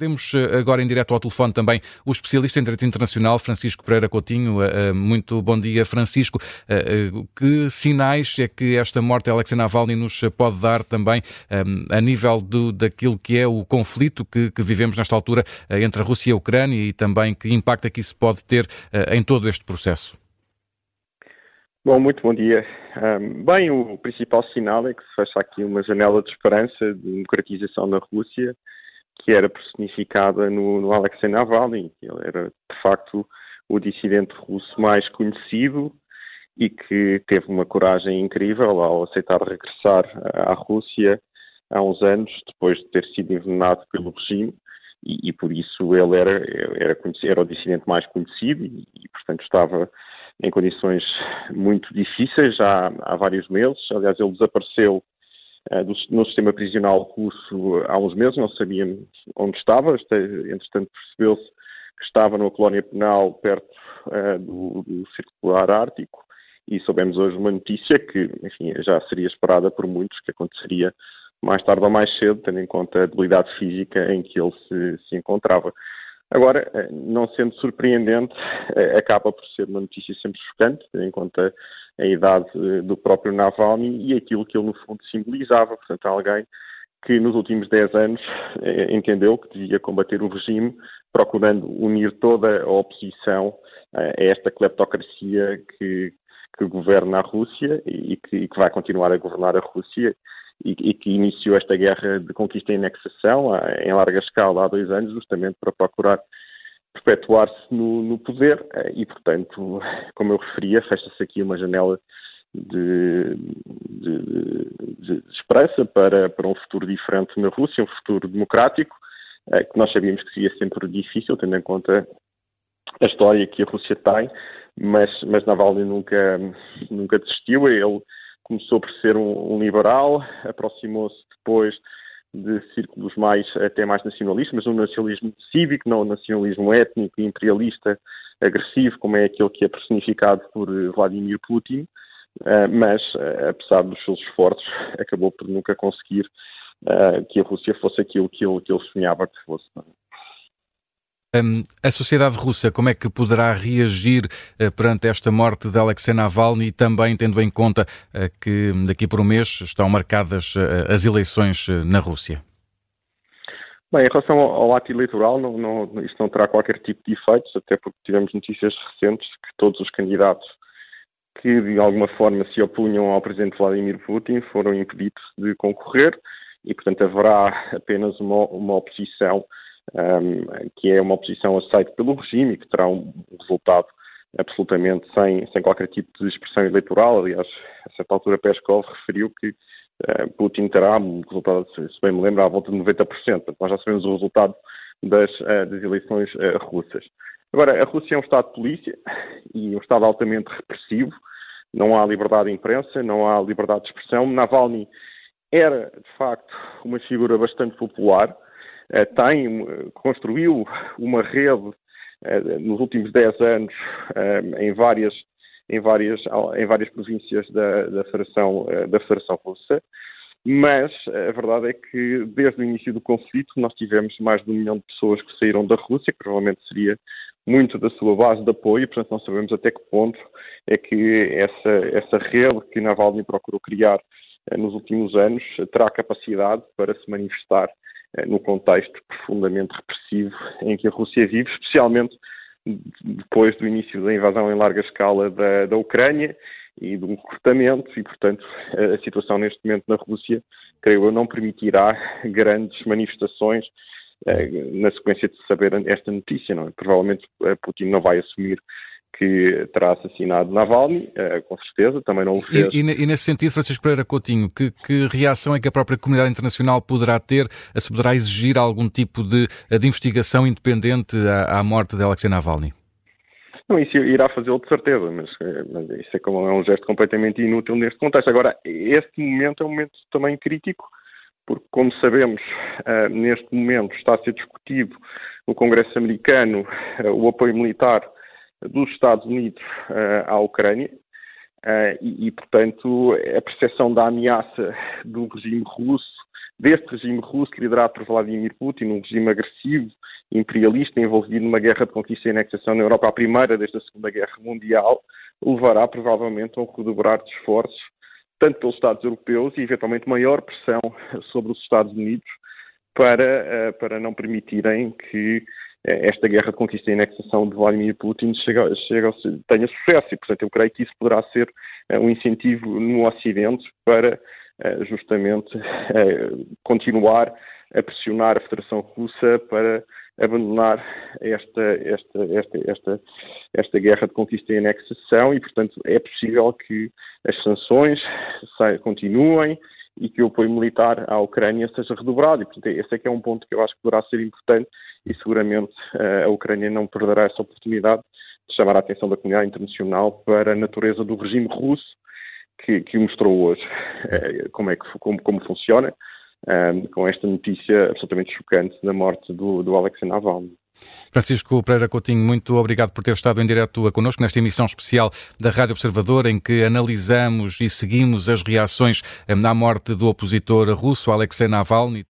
Temos eh, agora em direto ao telefone também o especialista em Direito Internacional, Francisco Pereira Coutinho. Eh, eh, muito bom dia, Francisco. Que sinais é que esta morte de Alexei Navalny nos pode dar também a nível do, daquilo que é o conflito que, que, vivemos nesta altura entre a Rússia e a Ucrânia e também que impacto é que isso pode ter em todo este processo? Bom, muito bom dia. bem, o principal sinal é que se fecha aqui uma janela de esperança de democratização na Rússia que era personificada no, no Alexei Navalny. Ele era, de facto, o dissidente russo mais conhecido e que teve uma coragem incrível ao aceitar regressar à Rússia há uns anos, depois de ter sido envenenado pelo regime, e, e por isso ele era, era, era, o dissidente mais conhecido e, e, portanto, estava em condições muito difíceis já há vários meses. Aliás, ele desapareceu no sistema prisional russo há uns meses, não sabíamos onde estava, entretanto percebeu-se que estava numa colónia penal perto uh, do, do Circular Ártico e soubemos hoje uma notícia que, enfim, já seria esperada por muitos, que aconteceria mais tarde ou mais cedo, tendo em conta a debilidade física em que ele se, se encontrava. Agora, eh, não sendo surpreendente, acaba por ser uma notícia sempre chocante, tendo em conta a idade eh, do próprio Navalny e aquilo que ele, no fundo, simbolizava. Portanto, alguém que nos últimos 10 anos eh, entendeu que devia combater o regime, procurando unir toda a oposição eh, a esta cleptocracia que, que governa a Rússia e que, e que, vai continuar a governar a Rússia e, e, que iniciou esta guerra de conquista e anexação em larga escala há dois anos, justamente para procurar perpetuar-se no, no, poder eh, e, portanto, como eu referia, fecha-se aqui uma janela de, de, de, esperança para, para um futuro diferente na Rússia, um futuro democrático, eh, que nós sabíamos que seria sempre difícil, tendo em conta a história que a Rússia tem, mas, mas Navalny nunca, nunca desistiu. Ele começou por ser um, um liberal, aproximou-se depois de círculos mais, até mais nacionalistas, mas um nacionalismo cívico, não um nacionalismo étnico e imperialista agressivo, como é aquele que é personificado por Vladimir Putin, eh, mas, eh, apesar dos seus esforços, acabou por nunca conseguir eh, que a Rússia fosse aquilo que ele, que ele sonhava que fosse. Um, a sociedade russa, como é que poderá reagir uh, perante esta morte de Alexei Navalny e também tendo em conta uh, que daqui por um mês estão marcadas uh, as eleições na Rússia? Bem, em relação ao, ao ato eleitoral, não, não, isto não terá qualquer tipo de efeitos, até porque tivemos notícias recentes que todos os candidatos que de alguma forma se opunham ao presidente Vladimir Putin foram impedidos de concorrer e, portanto, haverá apenas uma, uma oposição um, que é uma oposição aceita pelo regime e que terá um resultado absolutamente sem, sem qualquer tipo de expressão eleitoral. Aliás, a certa altura Peskov referiu que uh, Putin terá um resultado, se bem me lembro, à volta de 90%. Portanto, nós já sabemos o resultado das, uh, das eleições uh, russas. Agora, a Rússia é um Estado de polícia e um Estado altamente repressivo. Não há liberdade de imprensa, não há liberdade de expressão. Navalny era, de facto, uma figura bastante popular. Eh, tem, construiu uma rede eh, nos últimos 10 anos eh, em várias em várias, em várias províncias da, da, Federação, da Federação Russa, mas a verdade é que desde o início do conflito nós tivemos mais de um milhão de pessoas que saíram da Rússia, que provavelmente seria muito da sua base de apoio, portanto não sabemos até que ponto é que essa, essa rede que Navalny procurou criar nos últimos anos terá capacidade para se manifestar eh, no contexto profundamente repressivo em que a Rússia vive, especialmente depois do início da invasão em larga escala da, da Ucrânia e do encurtamento, e, portanto, a situação neste momento na Rússia, creio eu, não permitirá grandes manifestações eh, na sequência de saber esta notícia. Não é? Provavelmente eh, Putin não vai assumir que terá assassinado Navalny, uh, com certeza, também não o fez. E, e, e, nesse sentido, Francisco Pereira Coutinho, que, que, reação é que a própria comunidade internacional poderá ter, se poderá exigir algum tipo de, de investigação independente à, à morte de Alexei Navalny? Não, isso irá fazê-lo de certeza, mas, eh, mas, isso é, como, é um gesto completamente inútil neste contexto. Agora, este momento é um momento também crítico, porque, como sabemos, uh, neste momento está a ser discutido no Congresso americano uh, o apoio militar dos Estados Unidos uh, à Ucrânia uh, e, e, portanto, a percepção da ameaça do regime russo deste regime russo liderado por Vladimir Putin, um regime agressivo, imperialista, envolvido numa guerra de conquista e anexação na Europa, a primeira desde a Segunda Guerra Mundial, levará provavelmente a um redobrar de esforços, tanto pelos Estados europeus e eventualmente maior pressão sobre os Estados Unidos para, eh, para não permitirem que eh, esta guerra de conquista e anexação de Vladimir Putin chegue, chegue, tenha sucesso. E, portanto, eu creio que isso poderá ser eh, um incentivo no Ocidente para justamente continuar a pressionar a Federação Russa para abandonar esta, esta, esta, esta, esta guerra de conquista e anexação. E, portanto, é possível que as sanções continuem e que o apoio militar à Ucrânia seja redobrado. E, portanto, esse é que é um ponto que eu acho que poderá ser importante e seguramente eh, a Ucrânia não perderá essa oportunidade de chamar a atenção da comunidade internacional para a natureza do regime russo que, que mostrou hoje eh, como, é que, como, como funciona, um, com esta notícia absolutamente chocante da morte do, do Alexei Navalny. Francisco Pereira Coutinho, muito obrigado por ter estado em direto connosco nesta emissão especial da Rádio Observador, em que analisamos e seguimos as reações à morte do opositor russo Alexei Navalny.